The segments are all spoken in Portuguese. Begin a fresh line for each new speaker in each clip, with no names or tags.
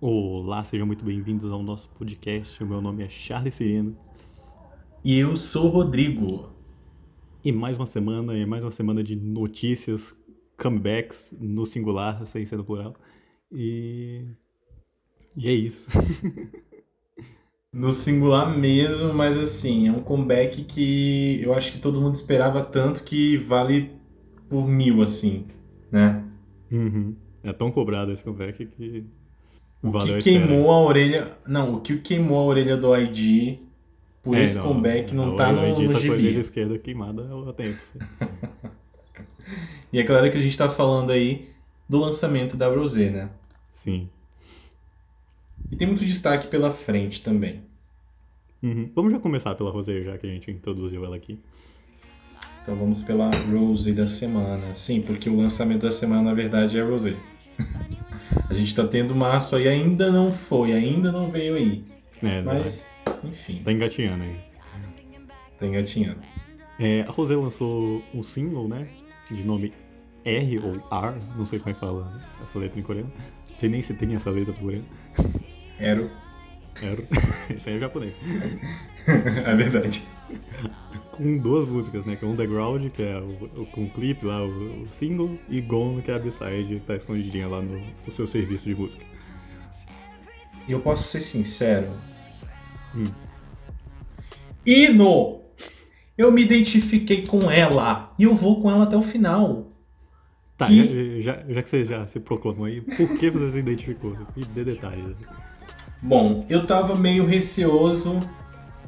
Olá, sejam muito bem-vindos ao nosso podcast. O meu nome é Charles Sereno.
E eu sou o Rodrigo.
E mais uma semana, e mais uma semana de notícias, comebacks no singular, sem ser no plural. E. E é isso.
No singular mesmo, mas assim, é um comeback que eu acho que todo mundo esperava tanto que vale por mil, assim, né?
Uhum. É tão cobrado esse comeback que.
O que
espera.
queimou a orelha. Não, o que queimou a orelha do ID por
É,
esse comeback não
a-
tá no,
Edith
no
tá com a orelha
gibi.
esquerda queimada há tempo. sim.
E é claro que a gente tá falando aí do lançamento da Rosé, né?
Sim.
E tem muito destaque pela frente também.
Uhum. Vamos já começar pela Rosé, já que a gente introduziu ela aqui.
Então vamos pela Rose da semana. Sim, porque o lançamento da semana na verdade é a Rosé. a gente tá tendo março aí, ainda não foi, ainda não veio aí.
É,
Mas, enfim,
tá engatinhando aí.
tá engatinhando.
É, a Rosé lançou um single, né? De nome R ou R, não sei como é que fala essa letra em coreano. Não sei nem se tem essa letra do coreano.
Era.
R. Isso aí é japonês.
é verdade.
Com duas músicas, né? Que é Underground, que é o, o- com o clipe lá, o, o single, e Gone, que é a B-side, tá escondidinha lá no, no seu serviço de música.
E eu posso ser sincero.
Hum.
Ino! Eu me identifiquei com ela. E eu vou com ela até o final.
Tá,
Que-
já, já, já que você já se proclamou aí, por que você se identificou? Me dê detalhes.
Bom, eu tava meio receoso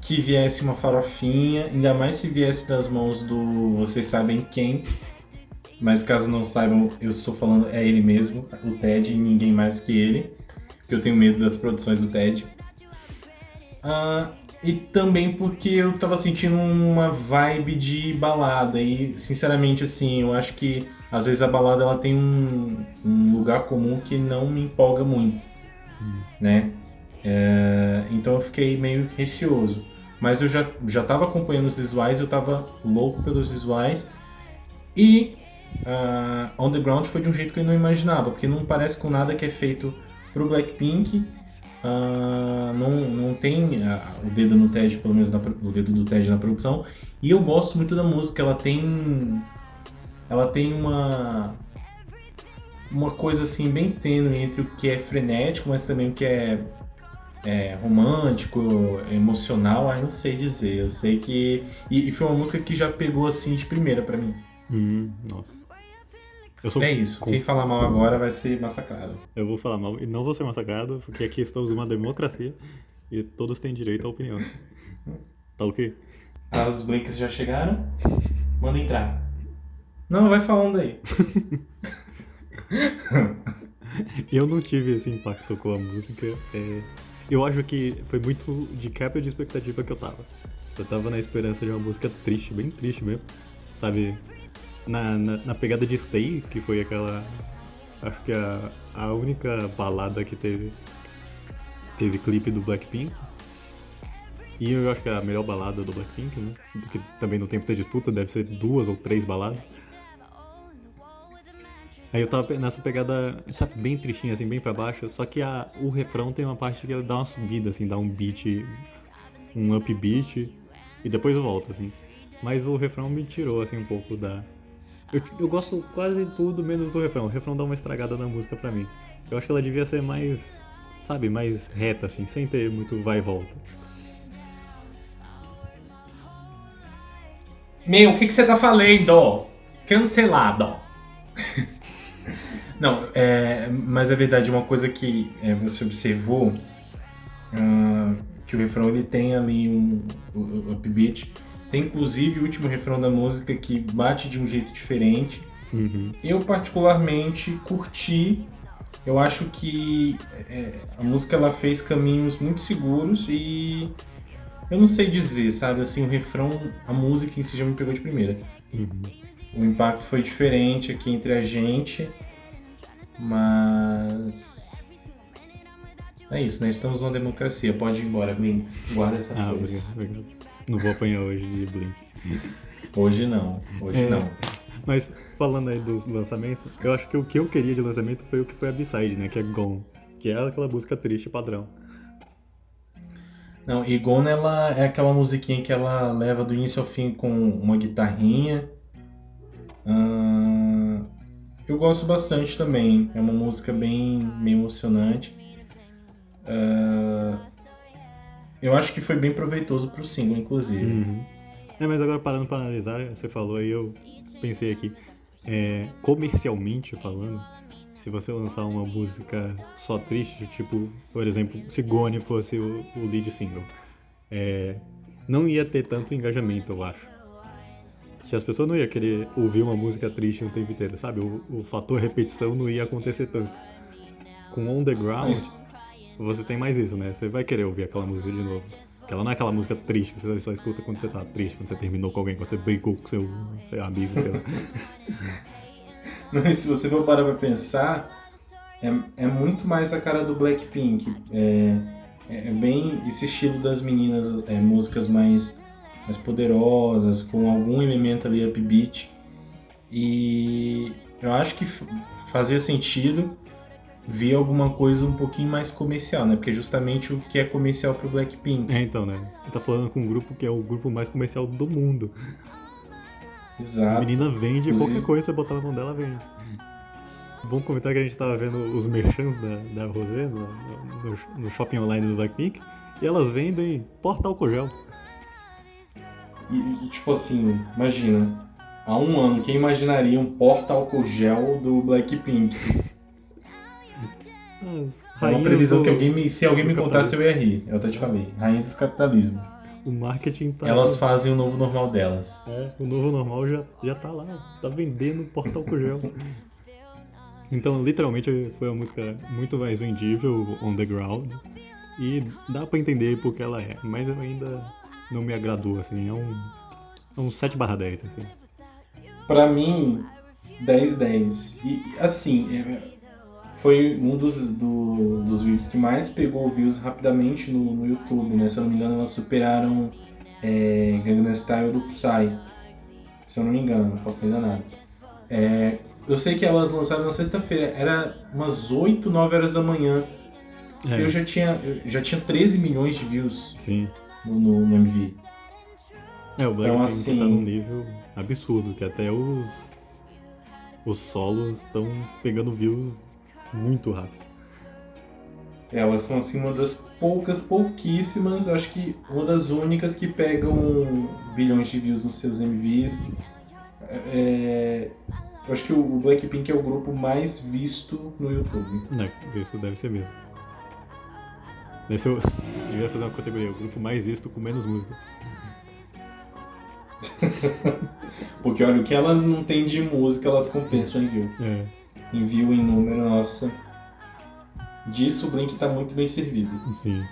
que viesse uma farofinha, ainda mais se viesse das mãos do vocês sabem quem. Mas caso não saibam, eu estou falando é ele mesmo, o Ted, e ninguém mais que ele. Porque eu tenho medo das produções do Ted. Ah, e também porque eu tava sentindo uma vibe de balada. E sinceramente, assim, eu acho que às vezes a balada ela tem um, um lugar comum que não me empolga muito. Né? É, então eu fiquei meio receoso. Mas eu já, já tava acompanhando os visuais, eu tava louco pelos visuais. E ah, On The Ground foi de um jeito que eu não imaginava, porque não parece com nada que é feito pro Blackpink. Ah, não, não tem ah, o dedo no TED, pelo menos na o dedo do TED na produção. E eu gosto muito da música, ela tem. Ela tem uma. Uma coisa assim bem tênue entre o que é frenético, mas também o que é é, romântico, emocional, ai não sei dizer. Eu sei que. E, e foi uma música que já pegou assim de primeira pra mim.
Hum, nossa. Eu sou
É isso.
com-
Quem falar mal agora vai ser massacrado.
Eu vou falar mal e não vou ser massacrado, porque aqui estamos numa democracia e todos têm direito à opinião. Tá ok?
Ah, os blinks já chegaram? Manda entrar. Não, vai falando aí.
Eu não tive esse impacto com a música. é, Eu acho que foi muito de quebra de expectativa que eu tava. Eu tava na esperança de uma música triste, bem triste mesmo. Sabe? Na, na, na pegada de Stay, que foi aquela. Acho que a, a única balada que teve. Teve clipe do Blackpink. E eu acho que é a melhor balada do Blackpink, né? Que também no tempo da disputa deve ser duas ou três baladas. Aí eu tava nessa pegada, sabe, bem tristinha, assim, bem pra baixo. Só que a, o refrão tem uma parte que dá uma subida, assim, dá um beat, um upbeat, e depois volta, assim. Mas o refrão me tirou, assim, um pouco da. Eu, eu gosto quase tudo menos do refrão. O refrão dá uma estragada na música pra mim. Eu acho que ela devia ser mais, sabe, mais reta, assim, sem ter muito vai e volta.
Meu, o que, que você tá falando? Cancelado. Não, é, mas é verdade, uma coisa que é, você observou, ah, que o refrão ele tem ali um, o- o upbeat, tem inclusive o último refrão da música que bate de um jeito diferente.
Uhum.
Eu particularmente curti, eu acho que é, a música ela fez caminhos muito seguros e eu não sei dizer, sabe, assim, o refrão, a música em si já me pegou de primeira.
Uhum.
O impacto foi diferente aqui entre a gente, mas. É isso, né? Estamos numa democracia. Pode ir embora, Blinks. Guarda essa
Ah,
coisa.
obrigado, obrigado. Não vou apanhar hoje de Blink.
Hoje não. Hoje
É.
não.
Mas falando aí dos lançamentos, eu acho que o que eu queria de lançamento foi o que foi a B-side, né? Que é Gone. que é aquela música triste padrão.
Não, e Gone ela é aquela musiquinha que ela leva do início ao fim com uma guitarrinha. Ah, eu gosto bastante também. É uma música bem, bem emocionante. Ah, eu acho que foi bem proveitoso pro single, inclusive.
Uhum. É, mas agora parando pra analisar, você falou aí, eu pensei aqui. É, comercialmente falando, se você lançar uma música só triste, tipo, por exemplo, se Gone fosse o, o lead single, é, não ia ter tanto engajamento, eu acho. Se as pessoas não iam querer ouvir uma música triste o tempo inteiro, sabe? O, o fator repetição não ia acontecer tanto. Com On The Ground,
Mas-
você tem mais isso, né? Você vai querer ouvir aquela música de novo. Porque ela não é aquela música triste que você só escuta quando você tá triste, quando você terminou com alguém, quando você brigou com seu, seu amigo, sei lá.
Não, e se você for parar pra pensar, é, é muito mais a cara do Blackpink. É, é é bem esse estilo das meninas, é, músicas mais, mais poderosas, com algum elemento ali upbeat. E eu acho que fazia sentido ver alguma coisa um pouquinho mais comercial, né? Porque é justamente o que é comercial pro Blackpink.
É, então, né? Você tá falando com um grupo que é o grupo mais comercial do mundo. A
Exato.
menina vende,
Inclusive-
qualquer coisa você botar na mão dela, vende. Bom comentar que a gente tava vendo os merchants da, da Rosé no, no, no shopping online do Blackpink. E elas vendem porta álcool gel.
E, tipo assim, imagina, há um ano, quem imaginaria um porta álcool gel do Blackpink? É uma previsão
do-
que alguém me, se alguém me contasse eu ia rir. Eu até te falei, rainha dos capitalismo.
O marketing tá.
Elas fazem o novo normal delas.
É, o novo normal já, já tá lá, tá vendendo porta álcool gel. Então, literalmente, foi uma música muito mais vendível, on the ground. E dá pra entender porque ela é, mas eu ainda não me agradou, assim. É um, é um 7 barra 10, assim.
Pra mim, 10-10. E assim, é, foi um dos, do- dos vídeos que mais pegou views rapidamente no, no YouTube, né? Se eu não me engano, elas superaram é, Gangnam Style do Psy. Se eu não me engano, posso estar enganado. É, eu sei que elas lançaram na sexta-feira, era umas 8, 9 horas da manhã.
É,
Eu já tinha, eu já tinha 13 milhões de views
sim.
No, no, MV.
É, o Blackpink
assim-
tá num nível absurdo, que até os, os solos estão pegando views muito rápido.
Elas são assim uma das poucas, pouquíssimas, eu acho que uma das únicas que pegam bilhões de views nos seus MVs. É, eu acho que o Blackpink é o grupo mais visto no YouTube.
Né, isso deve ser mesmo. Deve ser o... Eu ia fazer uma categoria, o grupo mais visto com menos música.
Porque olha, o que elas não têm de música, elas compensam em view.
É,
Em view, em número, nossa. Disso o Blink tá muito bem servido.
sim.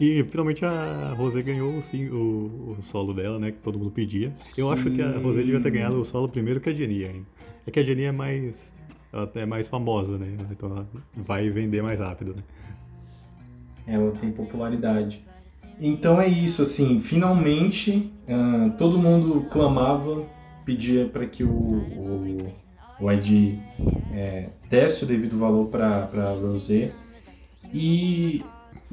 E finalmente a Rosé ganhou o, sim, o, o solo dela, né? Que todo mundo pedia. Eu acho que a
Sim.
Rosé devia ter ganhado o solo primeiro que a Jenny ainda. É que a Jenny é mais. Ela é mais famosa, né? Então ela vai vender mais rápido, né?
Ela tem popularidade. Então é isso, assim, finalmente ah, todo mundo clamava, pedia para que o, o, o ID é, desse o devido valor para Rosé. E,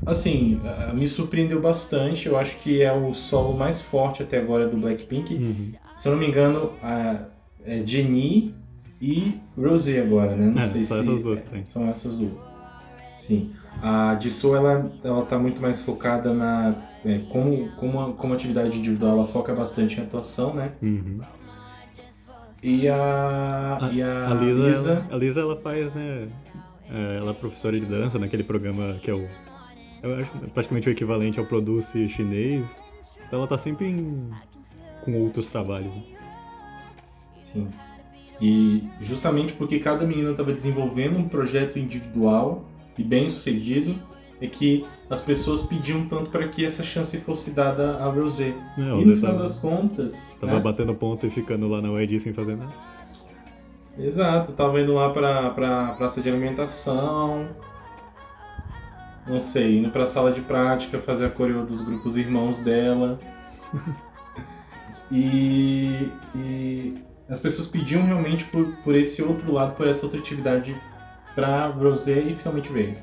assim, ah, me surpreendeu bastante. Eu acho que é o solo mais forte até agora do Blackpink.
Uhum.
Se eu não me engano, a, é Jennie e Rosé agora, né? Não
É,
sei se
essas duas tem.
são essas duas. Sim. A Jisoo, ela, ela tá muito mais focada na... é, como, como, como atividade individual, ela foca bastante em atuação, né?
Uhum.
E a...
A,
e a,
a Lisa,
Lisa...
Ela, a Lisa, ela faz, né? é, ela é professora de dança naquele programa que é o. Eu acho praticamente o equivalente ao Produce chinês. Então ela tá sempre em, com outros trabalhos. né?
Sim. E justamente porque cada menina estava desenvolvendo um projeto individual e bem sucedido, é que as pessoas pediam tanto para que essa chance fosse dada a Rosé.
É,
E no final
tava,
das contas...
tava
né?
batendo ponto e ficando lá na UED sem fazer nada.
Exato, tava indo lá pra, pra praça de alimentação. Não sei, indo pra sala de prática fazer a coreo dos grupos irmãos dela. e, e as pessoas pediam realmente por, por esse outro lado, por essa outra atividade pra Rosé e finalmente veio.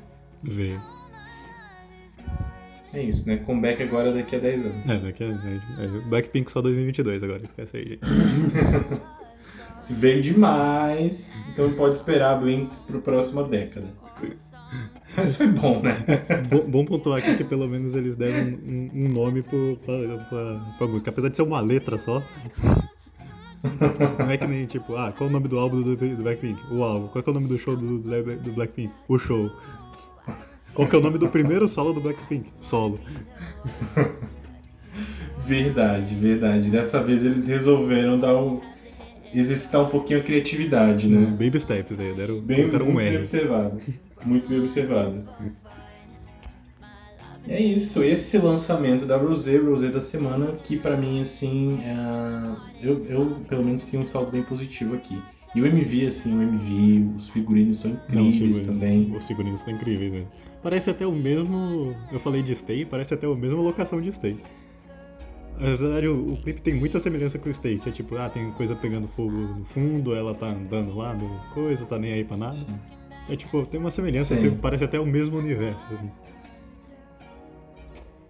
Veio.
É isso, né? Comeback agora daqui a 10 anos.
É, daqui a. É, Blackpink só 2022 agora, esquece aí, gente.
Se veio demais, então pode esperar Blinks pro próxima década. Mas foi bom, né?
bom, bom pontuar aqui que pelo menos eles deram um, um nome pro, pra, pra, pra música. Apesar de ser uma letra só. Não é que nem tipo, ah, qual é o nome do álbum do, do Blackpink? O álbum. Qual é, é o nome do show do, do Blackpink? O show. Qual que é o nome do primeiro solo do Blackpink? Solo.
Verdade, verdade. Dessa vez eles resolveram dar um. exercitar um pouquinho a criatividade, né?
Baby steps aí, deram,
bem,
um
muito
R.
bem observado. Muito bem observado. É isso, esse lançamento da Rosé, Rosé da semana, que pra mim, assim, é... eu, eu pelo menos tenho um saldo bem positivo aqui. E o MV, assim, o MV, os figurinos são incríveis Não, também.
Os figurinos são incríveis mesmo. Parece até o mesmo. Eu falei de Stay, parece até a mesma locação de Stay. Na verdade, o, o clipe tem muita semelhança com o Stay, que é tipo, ah, tem coisa pegando fogo no fundo, ela tá andando lá no coisa, tá nem aí pra nada. Sim. É tipo, tem uma semelhança, assim, parece até o mesmo universo, assim.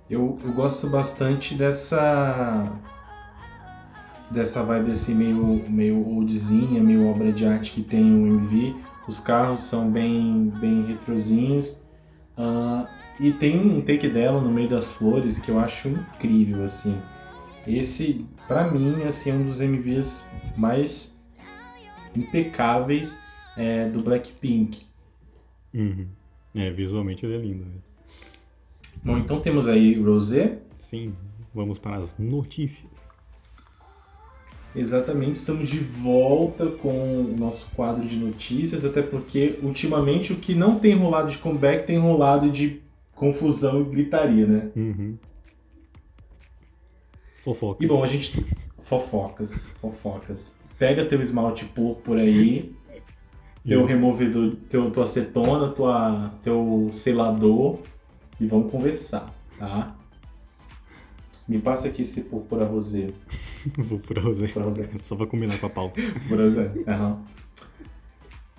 Eu, eu gosto bastante dessa dessa vibe assim meio meio oldzinha, meio obra de arte que tem o MV. Os carros são bem bem retrozinhos Uh, e tem um take dela no meio das flores que eu acho incrível, assim. Esse, para mim, assim, é um dos MVs mais impecáveis é, do Blackpink.
Uhum. É, visualmente ele é lindo. Né?
Bom, então temos aí Rosé.
Sim, vamos para as notícias.
Exatamente, estamos de volta com o nosso quadro de notícias, até porque ultimamente o que não tem rolado de comeback tem rolado de confusão e gritaria, né?
Uhum. Fofoca.
E bom, a gente. Fofocas, fofocas. Pega teu esmalte por aí, teu removedor, teu, tua acetona, tua, teu selador e vamos conversar, tá? Me passa aqui esse púrpura rosé.
púrpura rosé. rosé. Só pra combinar com a pauta.
púrpura rosé.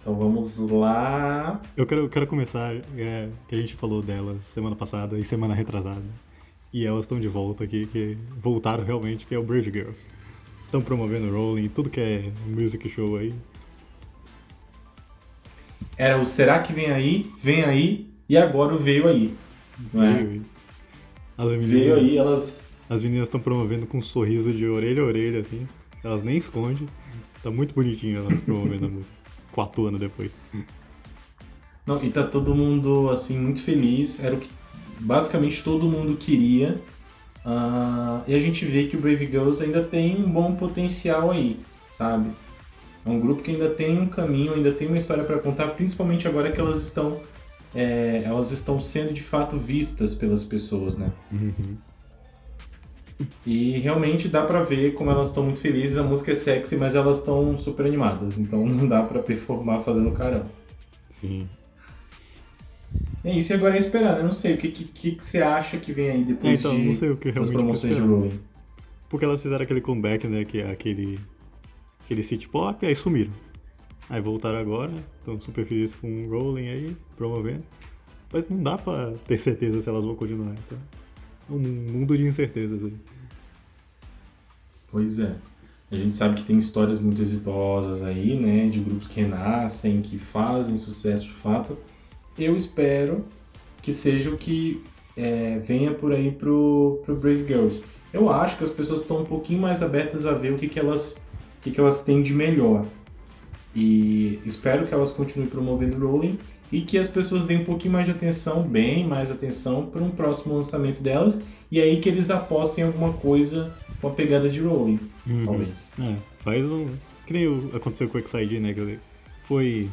Então vamos lá.
Eu quero, eu quero começar, é, que a gente falou delas semana passada e semana retrasada. E elas estão de volta aqui, que voltaram realmente, que é o Brave Girls. Estão promovendo Rolling, tudo que é music show aí.
Era o Será que vem aí? Vem aí, e agora o veio aí. É? Veio aí.
As meninas,
veio aí, elas
as meninas estão promovendo com um sorriso de orelha a orelha, assim. Elas nem escondem. Tá muito bonitinho elas promovendo a música. Quatro anos depois.
Não, e tá todo mundo, assim, muito feliz. Era o que basicamente todo mundo queria. Uh, e a gente vê que o Brave Girls ainda tem um bom potencial aí, sabe? É um grupo que ainda tem um caminho, ainda tem uma história para contar, principalmente agora que elas estão é, elas estão sendo de fato vistas pelas pessoas, né?
Uhum.
E realmente dá pra ver como elas estão muito felizes. A música é sexy, mas elas estão super animadas. Então não dá pra performar fazendo carão.
Sim.
É isso, e agora é esperar, né? Eu não sei, o que, que, que você acha que vem aí depois
então,
de,
não sei o que das
promoções de Rolling?
Porque elas fizeram aquele comeback, né? Que é aquele, aquele city pop, aí sumiram. Aí voltaram agora, estão super felizes com o Rolling aí, promovendo. Mas não dá pra ter certeza se elas vão continuar. Então um mundo de incertezas aí.
Pois é. A gente sabe que tem histórias muito exitosas aí, né? De grupos que renascem, que fazem sucesso de fato. Eu espero que seja o que é, venha por aí pro, pro Brave Girls. Eu acho que as pessoas estão um pouquinho mais abertas a ver o que, que, elas, o que, que elas têm de melhor. E espero que elas continuem promovendo o Rolling e que as pessoas deem um pouquinho mais de atenção, bem mais atenção, para um próximo lançamento delas, e aí que eles apostem em alguma coisa com a pegada de Rolling, uhum. talvez.
É, faz um. Que nem aconteceu com o XID, né? Que foi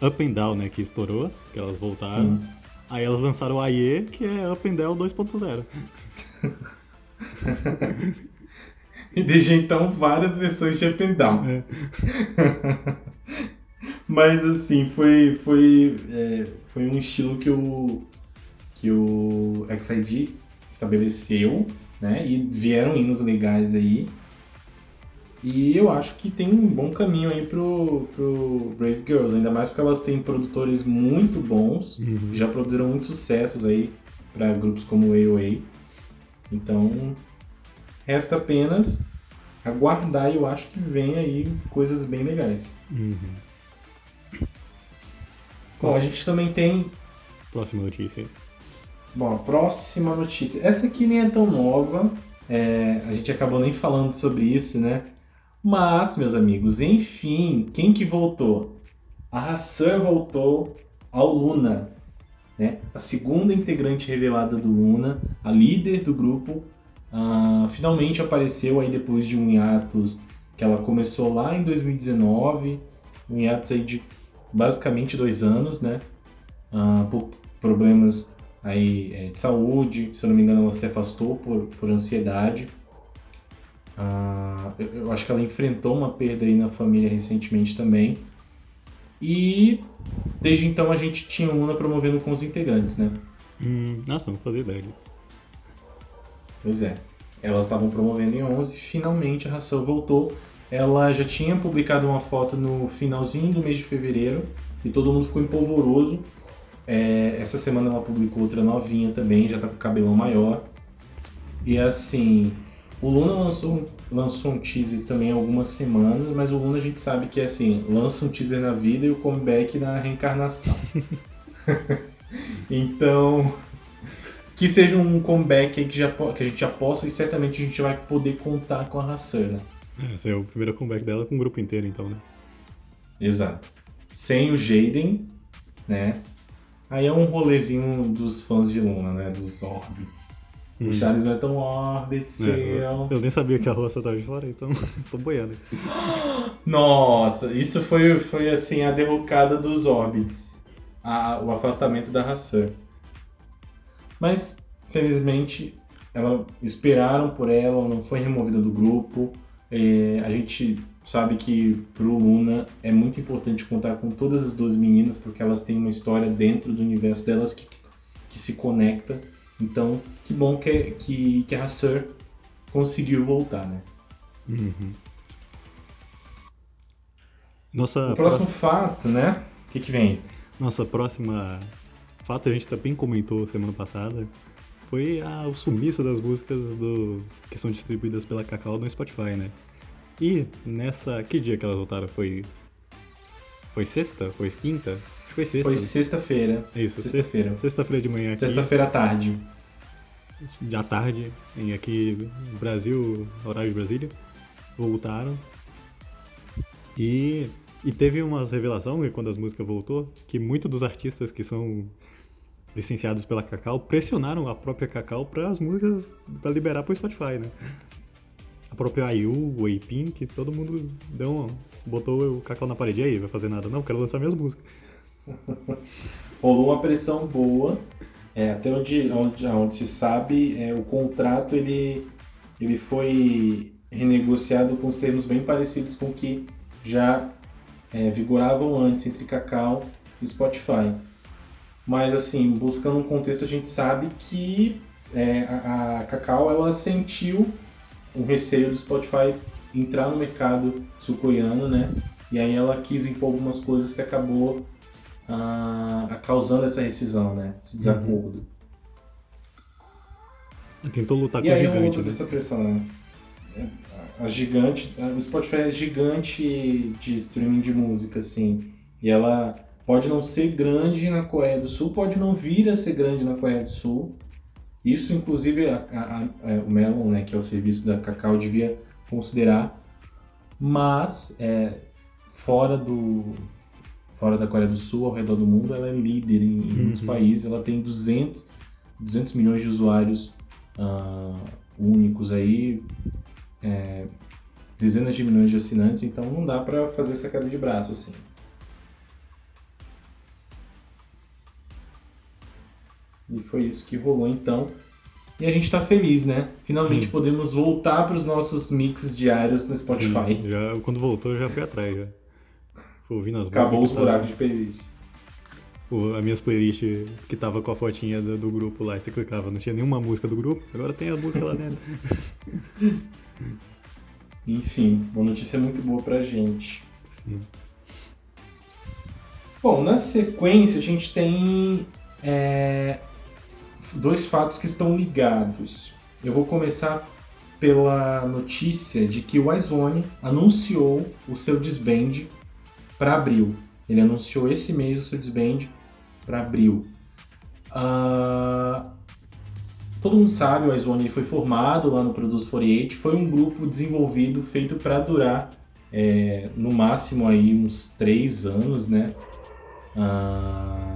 Up and Down, né? Que estourou, que elas voltaram. Sim. Aí elas lançaram o AE, que é Up and Down 2.0.
e desde então várias versões de Up and Down. É. Mas assim, foi, foi, é, foi um estilo que o, que o XID estabeleceu, né? E vieram hinos legais aí. E eu acho que tem um bom caminho aí pro, pro Brave Girls, ainda mais porque elas têm produtores muito bons,
Uhum.
já produziram muitos sucessos aí para grupos como AOA. Então, resta apenas aguardar e eu acho que vem aí coisas bem legais.
Uhum.
Bom, a gente também tem
Próxima notícia.
Bom, a próxima notícia. Essa aqui nem é tão nova, é, a gente acabou nem falando sobre isso, né? Mas, meus amigos, enfim, quem que voltou? A Hassur voltou ao Luna, né? A segunda integrante revelada do Luna, a líder do grupo, ah, finalmente apareceu aí depois de um hiatus que ela começou lá em 2019, um hiatus aí de basicamente dois anos, né? Ah, por problemas aí é, de saúde, se eu não me engano ela se afastou por, por ansiedade. Ah, eu, eu acho que ela enfrentou uma perda aí na família recentemente também. E desde então a gente tinha Luna promovendo com os integrantes, né?
Hum, nossa, não fazia ideia disso.
Pois é. Elas estavam promovendo em 11, finalmente a Ração voltou. Ela já tinha publicado uma foto no finalzinho do mês de fevereiro e todo mundo ficou empolvoroso. É, essa semana ela publicou outra novinha também, já tá com o cabelão maior. E assim, o Luna lançou, lançou um teaser também há algumas semanas, mas o Luna a gente sabe que é assim, lança um teaser na vida e o comeback na reencarnação. então, que seja um comeback aí que, já, que a gente já possa e certamente a gente vai poder contar com a Hassur, né?
É, Esse é o primeiro comeback dela com o grupo inteiro, então, né?
Exato. Sem o Jaden, né? Aí é um rolezinho dos fãs de Luna, né? Dos Orbits.
Hum.
O Charles vai tão Orbit,
É, eu, eu nem sabia que a roça tava de fora, então tô boiando.
Nossa, isso foi, foi assim a derrocada dos Orbits. A- o afastamento da Hassur. Mas, felizmente, ela, esperaram por ela, não foi removida do grupo. É, a gente sabe que pro Luna é muito importante contar com todas as duas meninas, porque elas têm uma história dentro do universo delas que, que se conecta. Então, que bom que, que, que a Hassur conseguiu voltar, né?
Uhum. Nossa,
O próximo
próxima,
fato, né? O que, que vem?
nossa próxima fato, a gente também comentou semana passada, foi a- o sumiço das músicas do, que são distribuídas pela Cacau no Spotify, né? E nessa. Que dia que elas voltaram? Foi. Foi sexta? Foi quinta? Acho que foi sexta.
Foi
né?
sexta-feira.
É isso,
sexta-feira.
sexta- Sexta-feira de manhã aqui.
Sexta-feira à tarde.
à tarde, em aqui no Brasil, horário de Brasília, voltaram. E, e teve umas revelação que quando as músicas voltou, que muitos dos artistas que são licenciados pela Cacau pressionaram a própria Cacau para as músicas para liberar pro Spotify, né? A própria IU, o A-Pink, todo mundo deu uma, botou o Cacau na parede. E aí, vai fazer nada? Não, quero lançar minhas músicas.
Rolou uma pressão boa. É, até onde, onde, onde se sabe, é, o contrato ele, ele foi renegociado com os termos bem parecidos com o que já é, vigoravam antes entre Cacau e Spotify. Mas assim, buscando um contexto, a gente sabe que é, a, a Cacau ela sentiu um receio do Spotify entrar no mercado sul-coreano, né? E aí ela quis impor algumas coisas que acabou ah, causando essa rescisão, né? Esse desacordo.
Tentou lutar
e
com o
aí
gigante, né?
pressão, né? A a gigante, a- o Spotify é gigante de streaming de música, assim. E ela pode não ser grande na Coreia do Sul, pode não vir a ser grande na Coreia do Sul. Isso, inclusive, a- a- a- é, o Melon, né, que é o serviço da Cacau, devia considerar. Mas, é, fora do fora da Coreia do Sul, ao redor do mundo, ela é líder em, em muitos
Uhum.
países. Ela tem 200, 200 milhões de usuários ah, únicos aí, é, dezenas de milhões de assinantes, então não dá pra fazer essa queda de braço assim. E foi isso que rolou então. E a gente tá feliz, né? Finalmente
Sim.
podemos voltar pros nossos mixes diários no Spotify.
Sim, já, quando voltou, eu já fui atrás, já. Fui ouvindo as
Acabou os buracos de playlist.
O, as minhas playlists que tava com a fotinha do, do grupo lá, e você clicava, não tinha nenhuma música do grupo, agora tem a música lá dentro.
Enfim, uma notícia muito boa pra gente.
Sim.
Bom, na sequência a gente tem é, dois fatos que estão ligados. Eu vou começar pela notícia de que o Izone anunciou o seu disband para abril. Ele anunciou esse mês o seu disband para abril. Uh, todo mundo sabe, o Izone foi formado lá no Produce 48, foi um grupo desenvolvido, feito para durar é, no máximo aí uns três anos, né? Uh,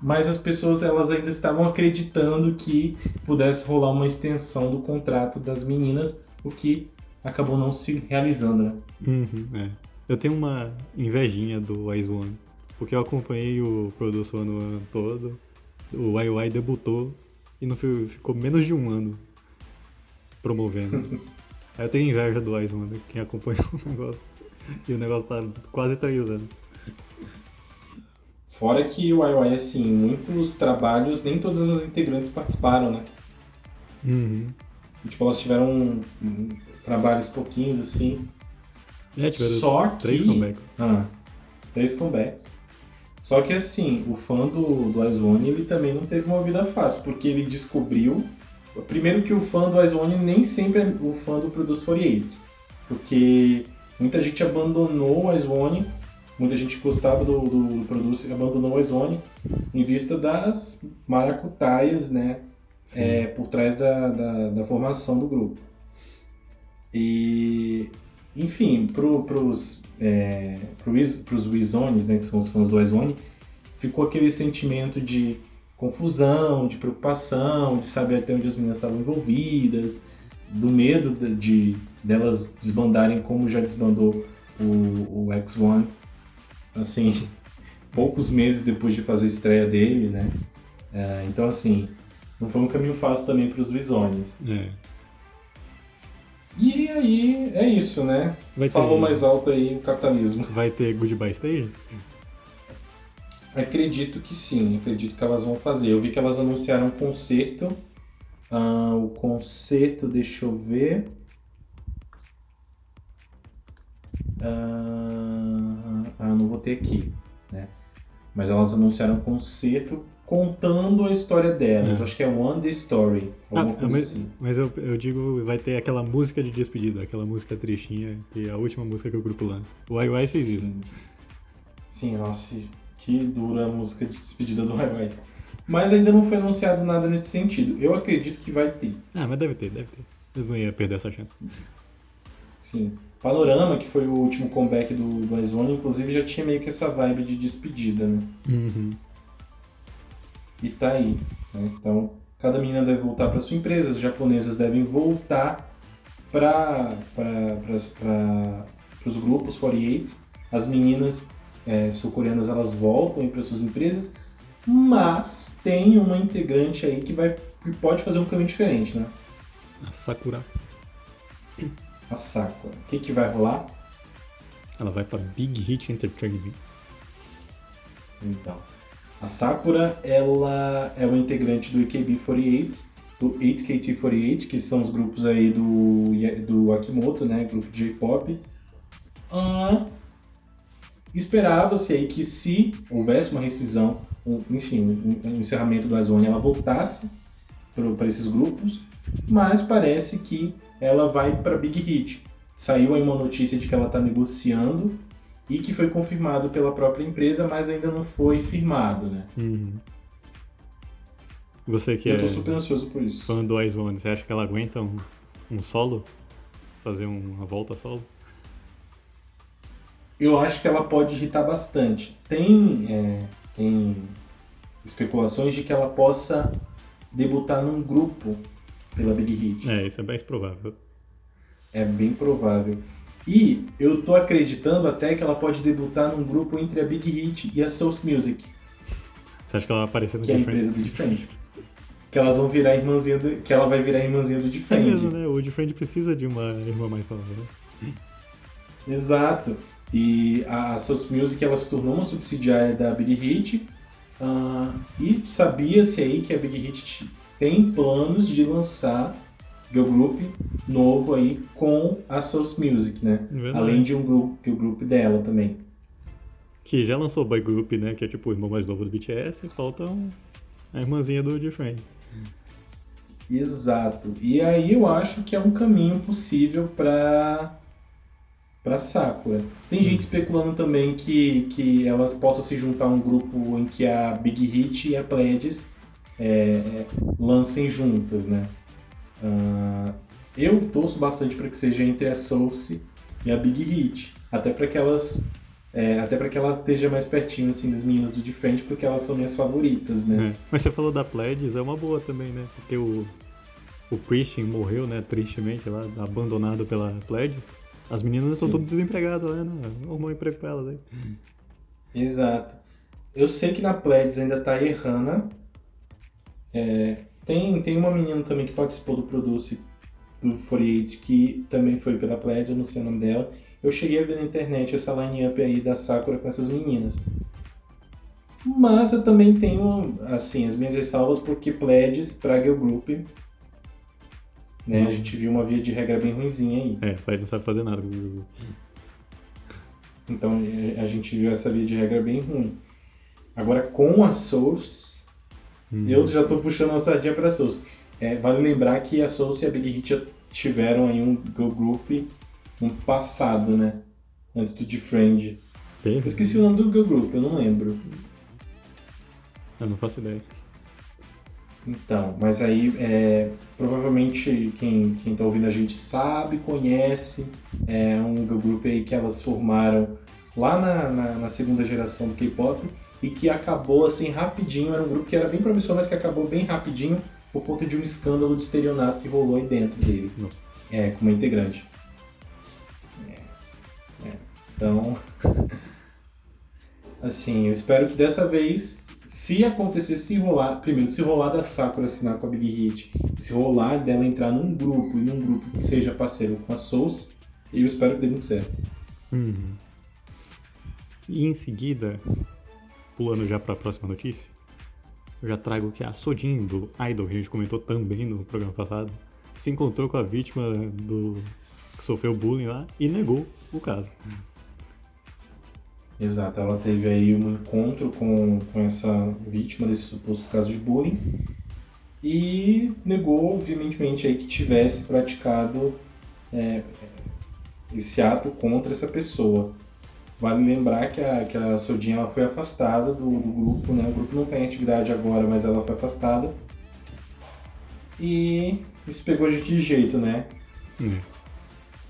mas as pessoas elas ainda estavam acreditando que pudesse rolar uma extensão do contrato das meninas, o que acabou não se realizando, né?
Uhum, é. Eu tenho uma invejinha do Wise One, porque eu acompanhei o Produção no ano todo, o YY debutou e não ficou menos de um ano promovendo. Aí eu tenho inveja do Wise One, quem acompanha o negócio. E o negócio tá quase três anos.
Fora que o IOI, assim, muitos trabalhos, nem todas as integrantes participaram, né?
Uhum.
tipo, elas tiveram um, um, trabalhos pouquinhos, assim.
É, tiveram
Só
três
que...
comebacks.
Ah, três comebacks. Só que, assim, o fã do, do Izone, ele também não teve uma vida fácil, porque ele descobriu... Primeiro que o fã do Izone nem sempre é o fã do Produce 48. Porque muita gente abandonou o Izone muita gente gostava do, do, do produto e abandonou o Ozone em vista das maracutaias, né? É, por trás da, da, da, formação do grupo. E, enfim, pro, pros, é, pros, pros Wizones, né, que são os fãs do Ozone, ficou aquele sentimento de confusão, de preocupação, de saber até onde as meninas estavam envolvidas, do medo de, de delas desbandarem como já desbandou o, o X1 assim, poucos meses depois de fazer a estreia dele, né? É, então, assim, não foi um caminho fácil também para os Visones.
É.
E aí, é isso, né?
Vai
Falou
ter...
mais alto aí o capitalismo.
Vai ter Goodbye Stage?
Acredito que sim, acredito que elas vão fazer. Eu vi que elas anunciaram um concerto. Ah, o concerto, deixa eu ver. Ah, ah, não vou ter aqui, né? Mas elas anunciaram um concerto contando a história delas. É. Acho que é One The Story, alguma ah, coisa
mas,
assim.
Mas eu, eu digo, vai ter aquela música de despedida, aquela música tristinha, que é a última música que o grupo lança. O IY fez isso.
Sim, nossa, que dura a música de despedida do IY. Mas ainda não foi anunciado nada nesse sentido. Eu acredito que vai ter.
Ah, mas deve ter, deve ter. Eles não iam perder essa chance.
Sim. Panorama, que foi o último comeback do, do Aizone, inclusive já tinha meio que essa vibe de despedida, né?
Uhum.
E tá aí. Né? Então, cada menina deve voltar para sua empresa, as japonesas devem voltar para os grupos 48, as meninas é, sul-coreanas elas voltam para suas empresas, mas tem uma integrante aí que, vai, que pode fazer um caminho diferente, né?
Sakura
a Sakura. O que, que vai rolar?
Ela vai para Big Hit Entertainment.
Então, a Sakura ela é uma integrante do AKB48, do 8KT48, que são os grupos aí do, do Akimoto, né, grupo de J-pop. Ah, Esperava-se aí que se houvesse uma rescisão, um, enfim, um, um encerramento do Azone, ela voltasse para esses grupos, mas parece que ela vai para Big Hit. Saiu aí uma notícia de que ela está negociando e que foi confirmado pela própria empresa, mas ainda não foi firmado, né?
Uhum. Você que
Eu
é
tô super ansioso por isso.
fã do Ice One, você acha que ela aguenta um, um solo? Fazer uma volta solo?
Eu acho que ela pode irritar bastante. Tem, é, tem especulações de que ela possa debutar num grupo pela Big Hit.
É, isso é bem provável.
É bem provável. E eu tô acreditando até que ela pode debutar num grupo entre a Big Hit e a Source Music.
Você acha que ela vai aparecer no
Que é a empresa do Defend. Que elas vão virar irmãzinha do, Que ela vai virar irmãzinha do Defend.
É mesmo, né? O Defend precisa de uma irmã mais nova, né?
Exato. E a Source Music ela se tornou uma subsidiária da Big Hit. Uh, e sabia-se aí que a Big Hit tem planos de lançar girl group novo aí com a Source Music, né?
Verdade.
Além de um grupo, girl group dela também.
Que já lançou Boy Group, né? Que é tipo o irmão mais novo do BTS. Falta um, a irmãzinha do Different.
Exato. E aí eu acho que é um caminho possível para para Sakura. Tem gente especulando também que, que elas possam se juntar a um grupo em que a Big Hit e a Pledges é, lancem juntas, né? Uh, eu torço bastante para que seja entre a Source e a Big Hit, até para que elas é, até para que ela esteja mais pertinho assim das meninas do Defend, porque elas são minhas favoritas, né?
É. Mas você falou da Pledges, é uma boa também, né? Porque o o Christian morreu, né, tristemente lá, abandonado pela Pledges. As meninas estão todas desempregadas lá, né? Arrumou um emprego pra elas aí.
Exato. Eu sei que na Pledges ainda tá a Errana. É, tem, tem uma menina também que participou do Produce do 48 que também foi pela Pledges, eu não sei o nome dela. Eu cheguei a ver na internet essa line-up aí da Sakura com essas meninas. Mas eu também tenho, assim, as minhas ressalvas porque Pledges pra Girl Group né? A gente viu uma via de regra bem ruimzinha aí.
É, Flash não sabe fazer nada com o jogo.
Então é, a gente viu essa via de regra bem ruim. Agora com a Source, hum. eu já tô puxando a sardinha pra Source. É, vale lembrar que a Source e a Big Hit já tiveram aí um girl group no passado, né? Antes do Defriend.
Teve?
Eu esqueci o nome do girl group, eu não lembro.
Eu não faço ideia.
Então, mas aí é, provavelmente quem, quem tá ouvindo a gente sabe, conhece, é um grupo aí que elas formaram lá na, na, na segunda geração do K-pop e que acabou assim rapidinho, era um grupo que era bem promissor, mas que acabou bem rapidinho por conta de um escândalo de estelionato que rolou aí dentro dele.
Nossa.
É, com uma integrante. É, é. Então, assim, eu espero que dessa vez se acontecer, se rolar, primeiro, se rolar da Sakura assinar com a Big Hit, se rolar dela entrar num grupo e num grupo que seja parceiro com a Souls, eu espero que dê muito certo.
Uhum. E em seguida, pulando já para a próxima notícia, eu já trago que a Sodin do Idol, que a gente comentou também no programa passado, se encontrou com a vítima do que sofreu bullying lá e negou o caso.
Exato, ela teve aí um encontro com, com essa vítima desse suposto caso de bullying e negou veementemente aí que tivesse praticado é, esse ato contra essa pessoa. Vale lembrar que a, que a Sodinha ela foi afastada do, do grupo, né? O grupo não tem atividade agora, mas ela foi afastada. E isso pegou a gente de jeito, né?
Hum.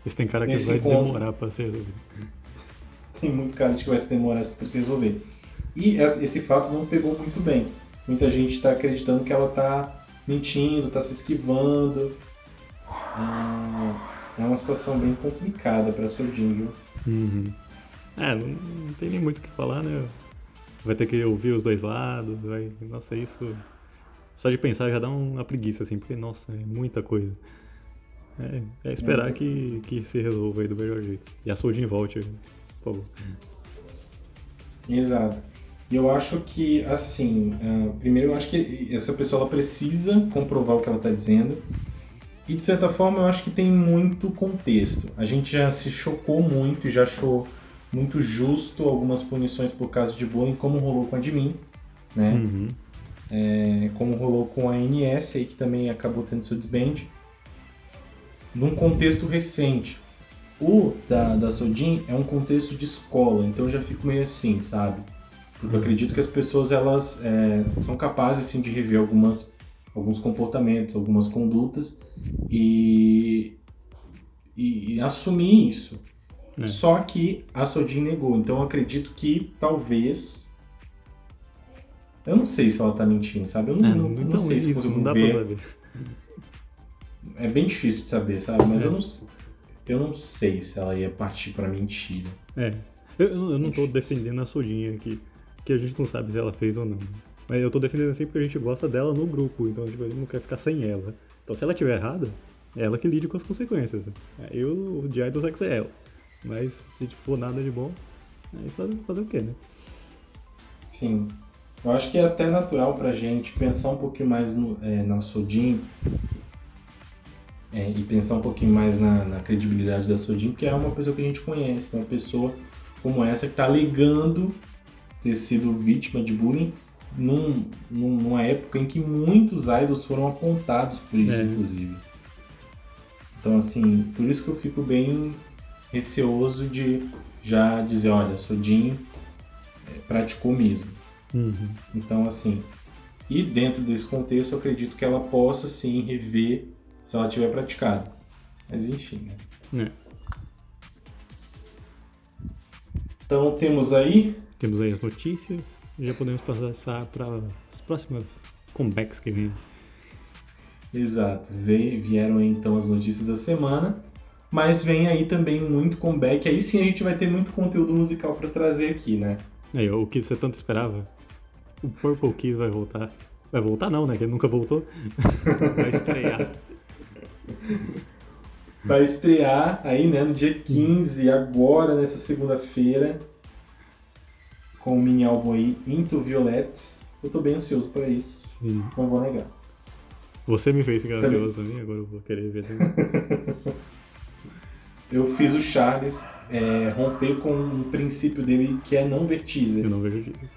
Isso tem cara que Esse vai encontro... demorar pra ser resolvido
tem muito cara de que vai se demorar para se resolver. E esse fato não pegou muito bem. Muita gente está acreditando que ela está mentindo, está se esquivando. Ah, é uma situação bem complicada para Sordinho,
viu? Uhum. É, não, não, tem nem muito o que falar, né? Vai ter que ouvir os dois lados, vai. Nossa, isso. Só de pensar já dá uma preguiça, assim, porque, nossa, é muita coisa. É, é esperar é. Que, que se resolva aí do melhor jeito. E a Soldin volte favor.
Exato. E eu acho que, assim, uh, primeiro eu acho que essa pessoa ela precisa comprovar o que ela está dizendo. E de certa forma eu acho que tem muito contexto. A gente já se chocou muito e já achou muito justo algumas punições por causa de bullying, como rolou com a de mim, né?
Uhum.
É, como rolou com a NS aí, que também acabou tendo seu desband. Num contexto recente. O da, da Sodin é um contexto de escola, então eu já fico meio assim, sabe? Porque eu uhum. acredito que as pessoas elas é, são capazes assim, de rever algumas, alguns comportamentos, algumas condutas e, e, e assumir isso. É. Só que a Sodin negou, então eu acredito que talvez. Eu não sei se ela tá mentindo, sabe? Eu não, é, não, não então sei se isso, não dá ver. pra saber. É bem difícil de saber, sabe? Mas é. eu não sei eu não sei se ela ia partir pra mentira.
É. Eu, eu, eu não tô defendendo a Sodinha aqui, que a gente não sabe se ela fez ou não. Mas eu tô defendendo assim porque a gente gosta dela no grupo, então tipo, a gente não quer ficar sem ela. Então se ela tiver errada, é ela que lide com as consequências. Eu, o de idol que é ela. Mas se for nada de bom, aí fazer, fazer o quê, né?
Sim. Eu acho que é até natural pra gente pensar um pouquinho mais no, é, na Sodin é, e pensar um pouquinho mais na, na credibilidade da Sodin, porque é uma pessoa que a gente conhece, uma pessoa como essa que está alegando ter sido vítima de bullying num, numa época em que muitos idols foram apontados por isso, é. inclusive. Então, assim, por isso que eu fico bem receoso de já dizer, olha, Sodin é, praticou mesmo.
Uhum.
Então, assim, e dentro desse contexto, eu acredito que ela possa sim rever se ela tiver praticado. Mas enfim,
né? É.
Então temos aí.
Temos aí as notícias já podemos passar para as próximas comebacks que vêm.
Exato. Vieram então as notícias da semana. Mas vem aí também muito comeback. Aí sim a gente vai ter muito conteúdo musical para trazer aqui, né?
É, o que você tanto esperava. O Purple Kiss vai voltar. Vai voltar não, né? Que ele nunca voltou. vai estrear.
Vai estrear aí, né, no dia 15, agora, nessa segunda-feira, com o mini álbum aí, Into Violet. Eu tô bem ansioso para isso.
Sim.
Não vou negar.
Você me fez ficar ansioso também, agora eu vou querer ver também.
eu fiz o Charles é, romper com um princípio dele que é não ver teaser.
Eu não vejo teaser.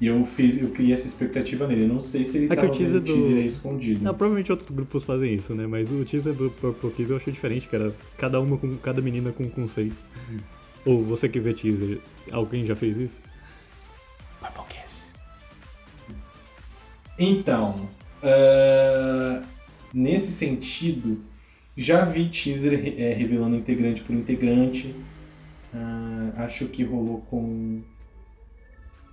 E eu fiz, eu criei essa expectativa nele. Eu não sei se ele é tava o teaser, do... teaser escondido.
Não, provavelmente outros grupos fazem isso, né? Mas o teaser do Purple Kiss eu achei diferente, que era cada uma com cada menina com um conceito. Ou você que vê teaser, alguém já fez isso?
Purple Kiss. Então, uh, nesse sentido, já vi teaser é, revelando integrante por integrante. Uh, acho que rolou com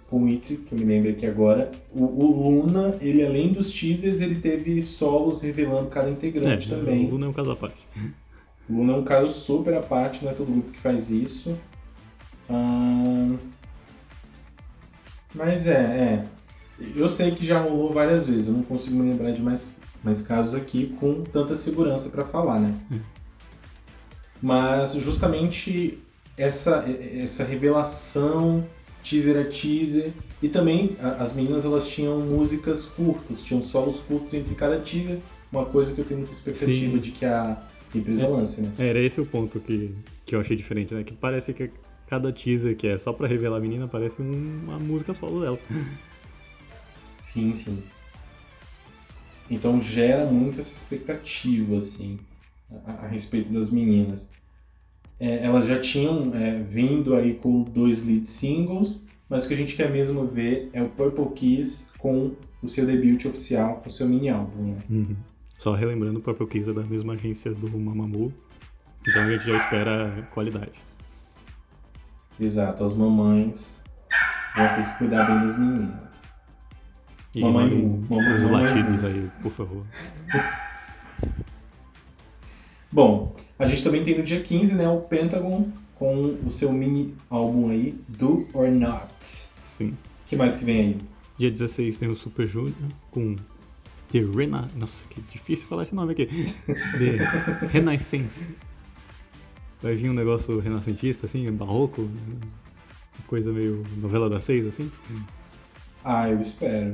com It, que eu me lembro aqui agora. O, o, Luna, ele além dos teasers, ele teve solos revelando cada integrante é, também.
O Luna é um caso à parte.
O Luna é um caso super à parte, não é todo grupo que faz isso. Ah, mas é, é. Eu sei que já rolou várias vezes, eu não consigo me lembrar de mais, mais casos aqui com tanta segurança para falar, né? Mas justamente essa, essa revelação teaser a teaser. E também as meninas elas tinham músicas curtas, tinham solos curtos entre cada teaser, uma coisa que eu tenho muita expectativa Sim. de que a empresa lance, né?
Era esse o ponto que, que eu achei diferente, né? Que parece que cada teaser que é só para revelar a menina parece uma música solo dela.
Sim, sim. Então gera muito essa expectativa, assim, a, a respeito das meninas é, elas já tinham é, vindo aí com dois lead singles, mas o que a gente quer mesmo ver é o Purple Kiss com o seu debut oficial, o seu mini álbum. Né?
Uhum. Só relembrando, o Purple Kiss é da mesma agência do Mamamoo, então a gente já espera qualidade.
Exato, as mamães vão ter que cuidar bem das meninas.
E mamãe, mamãe, os latidos aí, por favor.
Bom, a gente também tem no dia 15, né, o Pentagon com o seu mini álbum aí, Do or Not.
Sim.
O que mais que vem aí?
Dia 16 tem o Super Junior com The Rena... Nossa, que difícil falar esse nome aqui. The Renaissance. Vai vir um negócio renascentista, assim, barroco, coisa meio novela das seis, assim.
Ah, eu espero.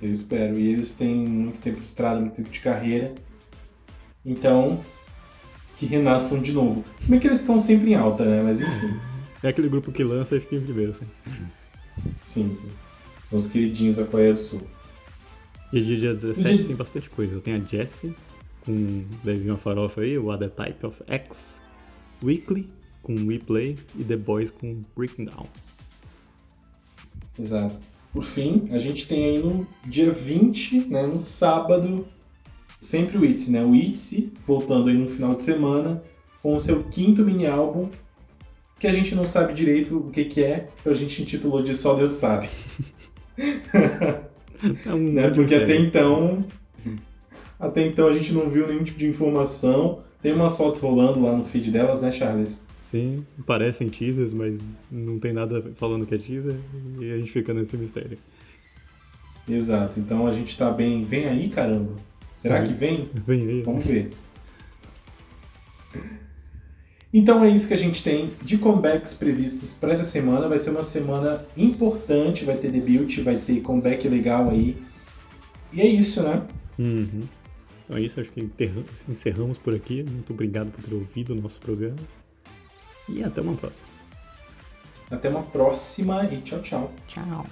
Eu espero. E eles têm muito tempo de estrada, muito tempo de carreira. Então, que renasçam de novo. Como é que eles estão sempre em alta, né? Mas enfim.
É aquele grupo que lança e fica em primeiro, assim.
Sim, sim. São os queridinhos da Coreia do Sul.
E dia 17 tem bastante coisa. Tem a Jessie, com deve uma farofa aí, o Other Type of X, Weekly, com We Play, e The Boys com Breaking Down.
Exato. Por fim, a gente tem aí no dia 20, né, no sábado, sempre o ITZY, né? O ITZY, voltando aí no final de semana, com o seu quinto mini álbum, que a gente não sabe direito o que, que é, então a gente intitulou de Só Deus Sabe. É um né? Porque até então, até então a gente não viu nenhum tipo de informação. Tem umas fotos rolando lá no feed delas, né, Charles?
Sim, parecem teasers, mas não tem nada falando que é teaser e a gente fica nesse mistério.
Exato, então a gente tá bem. Vem aí, caramba! Será que vem?
Vem aí.
Vamos ver. Então é isso que a gente tem de comebacks previstos para essa semana. Vai ser uma semana importante, vai ter debut, vai ter comeback legal aí. E é isso, né?
Uhum. Então é isso, acho que encerramos por aqui. Muito obrigado por ter ouvido o nosso programa. E até uma próxima.
Até uma próxima e tchau, tchau.
Tchau.